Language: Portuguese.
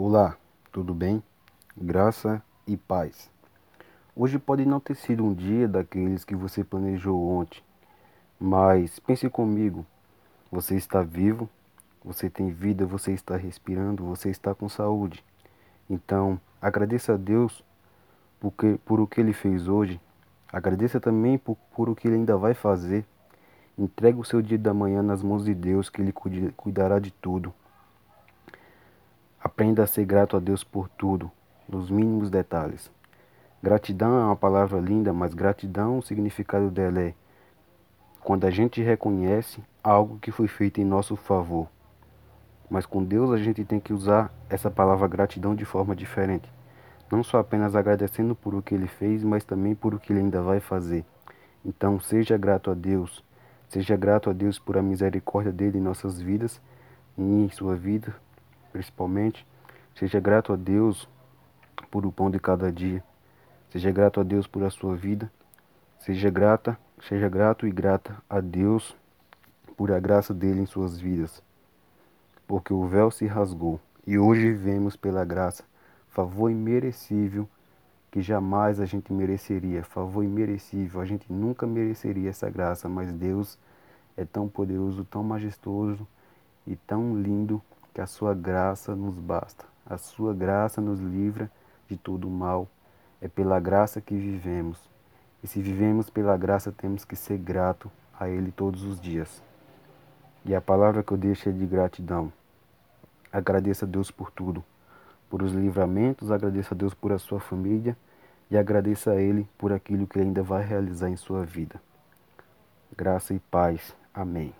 Olá, tudo bem? Graça e paz. Hoje pode não ter sido um dia daqueles que você planejou ontem, mas pense comigo: você está vivo, você tem vida, você está respirando, você está com saúde. Então, agradeça a Deus por, que, por o que Ele fez hoje, agradeça também por, por o que Ele ainda vai fazer. Entregue o seu dia da manhã nas mãos de Deus, que Ele cuidará de tudo. Aprenda a ser grato a Deus por tudo, nos mínimos detalhes. Gratidão é uma palavra linda, mas gratidão, o significado dela é quando a gente reconhece algo que foi feito em nosso favor. Mas com Deus a gente tem que usar essa palavra gratidão de forma diferente. Não só apenas agradecendo por o que ele fez, mas também por o que ele ainda vai fazer. Então, seja grato a Deus. Seja grato a Deus por a misericórdia dele em nossas vidas e em sua vida, principalmente. Seja grato a Deus por o pão de cada dia. Seja grato a Deus por a sua vida. Seja grata, seja grato e grata a Deus por a graça dele em suas vidas. Porque o véu se rasgou e hoje vivemos pela graça, favor imerecível que jamais a gente mereceria, favor imerecível, a gente nunca mereceria essa graça, mas Deus é tão poderoso, tão majestoso e tão lindo que a sua graça nos basta. A sua graça nos livra de todo o mal. É pela graça que vivemos. E se vivemos pela graça, temos que ser grato a Ele todos os dias. E a palavra que eu deixo é de gratidão. Agradeça a Deus por tudo, por os livramentos, agradeça a Deus por a sua família e agradeça a Ele por aquilo que Ele ainda vai realizar em sua vida. Graça e paz. Amém.